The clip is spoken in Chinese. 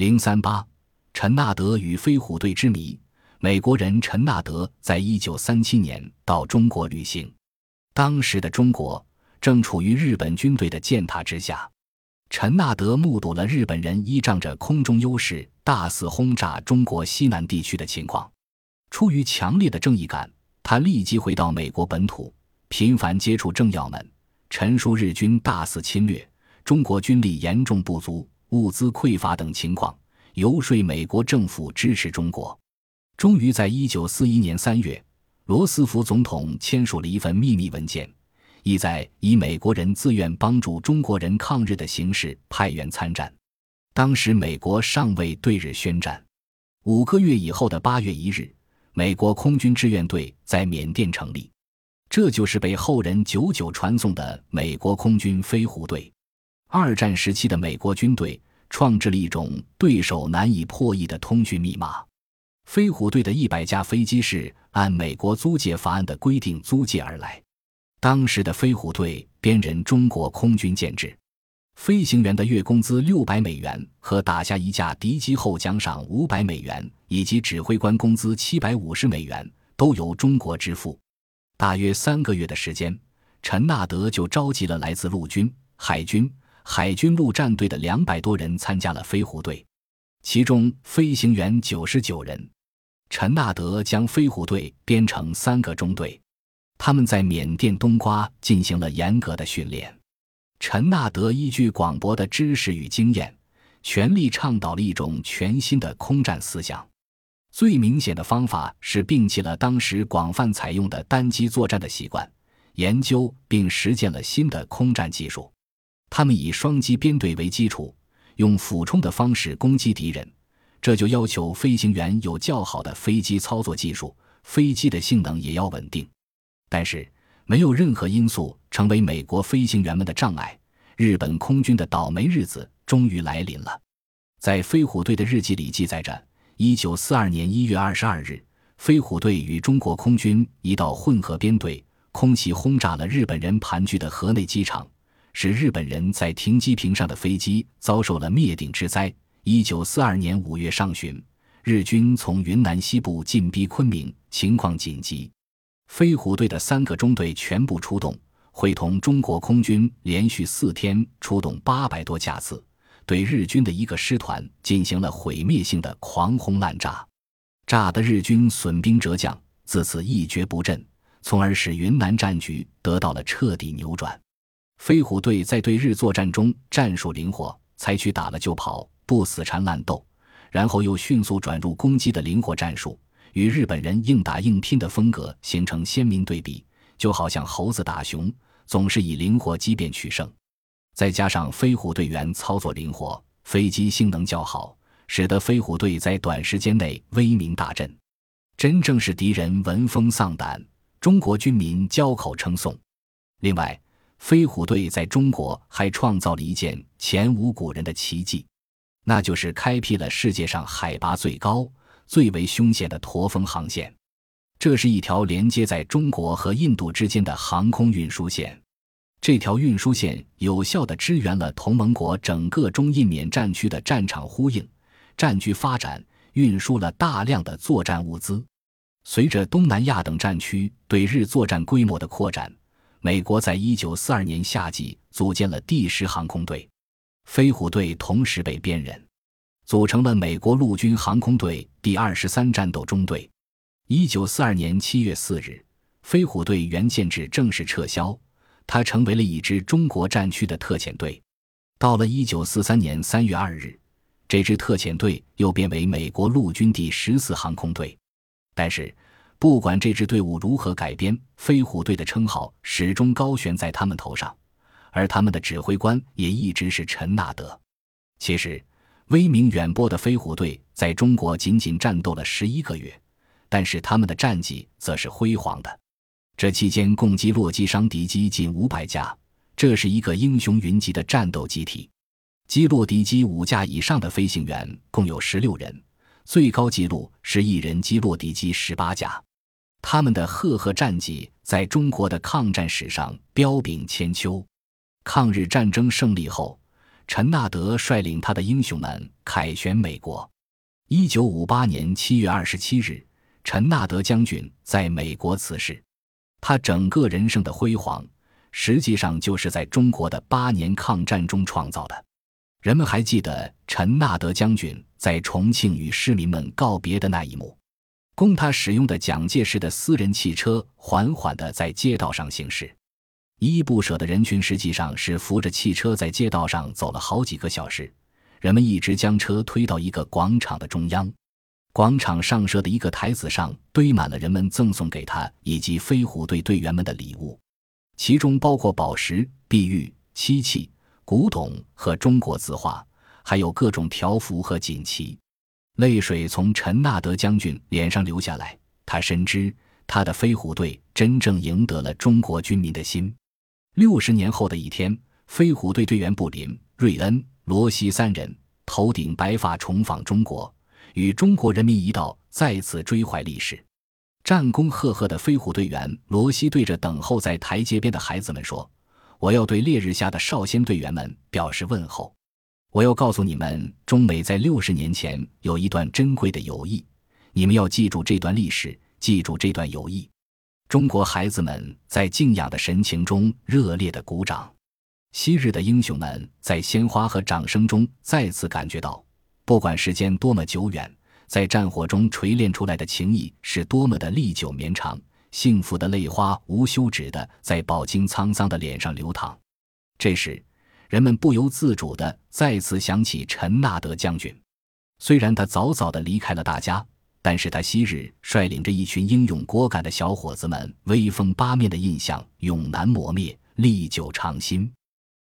零三八，陈纳德与飞虎队之谜。美国人陈纳德在一九三七年到中国旅行，当时的中国正处于日本军队的践踏之下。陈纳德目睹了日本人依仗着空中优势大肆轰炸中国西南地区的情况，出于强烈的正义感，他立即回到美国本土，频繁接触政要们，陈述日军大肆侵略、中国军力严重不足、物资匮乏等情况，游说美国政府支持中国。终于在一九四一年三月，罗斯福总统签署了一份秘密文件。意在以美国人自愿帮助中国人抗日的形式派员参战。当时美国尚未对日宣战。五个月以后的八月一日，美国空军志愿队在缅甸成立，这就是被后人久久传颂的美国空军飞虎队。二战时期的美国军队创制了一种对手难以破译的通讯密码。飞虎队的一百架飞机是按美国租借法案的规定租借而来。当时的飞虎队编人中国空军建制，飞行员的月工资六百美元和打下一架敌机后奖赏五百美元，以及指挥官工资七百五十美元都由中国支付。大约三个月的时间，陈纳德就召集了来自陆军、海军、海军陆战队的两百多人参加了飞虎队，其中飞行员九十九人。陈纳德将飞虎队编成三个中队。他们在缅甸冬瓜进行了严格的训练。陈纳德依据广博的知识与经验，全力倡导了一种全新的空战思想。最明显的方法是摒弃了当时广泛采用的单机作战的习惯，研究并实践了新的空战技术。他们以双机编队为基础，用俯冲的方式攻击敌人。这就要求飞行员有较好的飞机操作技术，飞机的性能也要稳定。但是，没有任何因素成为美国飞行员们的障碍。日本空军的倒霉日子终于来临了。在飞虎队的日记里记载着：一九四二年一月二十二日，飞虎队与中国空军一道混合编队，空袭轰炸了日本人盘踞的河内机场，使日本人在停机坪上的飞机遭受了灭顶之灾。一九四二年五月上旬，日军从云南西部进逼昆明，情况紧急。飞虎队的三个中队全部出动，会同中国空军连续四天出动八百多架次，对日军的一个师团进行了毁灭性的狂轰滥炸，炸得日军损兵折将，自此一蹶不振，从而使云南战局得到了彻底扭转。飞虎队在对日作战中战术灵活，采取打了就跑、不死缠烂斗，然后又迅速转入攻击的灵活战术。与日本人硬打硬拼的风格形成鲜明对比，就好像猴子打熊，总是以灵活机变取胜。再加上飞虎队员操作灵活，飞机性能较好，使得飞虎队在短时间内威名大振，真正是敌人闻风丧胆，中国军民交口称颂。另外，飞虎队在中国还创造了一件前无古人的奇迹，那就是开辟了世界上海拔最高。最为凶险的驼峰航线，这是一条连接在中国和印度之间的航空运输线。这条运输线有效地支援了同盟国整个中印缅战区的战场呼应、战局发展，运输了大量的作战物资。随着东南亚等战区对日作战规模的扩展，美国在一九四二年夏季组建了第十航空队，飞虎队同时被编人。组成了美国陆军航空队第二十三战斗中队。一九四二年七月四日，飞虎队原建制正式撤销，它成为了一支中国战区的特遣队。到了一九四三年三月二日，这支特遣队又变为美国陆军第十四航空队。但是，不管这支队伍如何改编，飞虎队的称号始终高悬在他们头上，而他们的指挥官也一直是陈纳德。其实。威名远播的飞虎队在中国仅仅战斗了十一个月，但是他们的战绩则是辉煌的。这期间共击落击伤敌机近五百架，这是一个英雄云集的战斗集体。击落敌机五架以上的飞行员共有十六人，最高纪录是一人击落敌机十八架。他们的赫赫战绩在中国的抗战史上彪炳千秋。抗日战争胜利后。陈纳德率领他的英雄们凯旋美国。一九五八年七月二十七日，陈纳德将军在美国辞世。他整个人生的辉煌，实际上就是在中国的八年抗战中创造的。人们还记得陈纳德将军在重庆与市民们告别的那一幕。供他使用的蒋介石的私人汽车缓缓地在街道上行驶。依依不舍的人群实际上是扶着汽车在街道上走了好几个小时，人们一直将车推到一个广场的中央，广场上设的一个台子上堆满了人们赠送给他以及飞虎队队员们的礼物，其中包括宝石、碧玉、漆器、古董和中国字画，还有各种条幅和锦旗。泪水从陈纳德将军脸上流下来，他深知他的飞虎队真正赢得了中国军民的心。六十年后的一天，飞虎队队员布林、瑞恩、罗西三人头顶白发重访中国，与中国人民一道再次追怀历史。战功赫赫的飞虎队员罗西对着等候在台阶边的孩子们说：“我要对烈日下的少先队员们表示问候。我要告诉你们，中美在六十年前有一段珍贵的友谊，你们要记住这段历史，记住这段友谊。”中国孩子们在敬仰的神情中热烈的鼓掌，昔日的英雄们在鲜花和掌声中再次感觉到，不管时间多么久远，在战火中锤炼出来的情谊是多么的历久绵长。幸福的泪花无休止的在饱经沧桑的脸上流淌。这时，人们不由自主的再次想起陈纳德将军，虽然他早早的离开了大家。但是他昔日率领着一群英勇果敢的小伙子们，威风八面的印象永难磨灭，历久常新。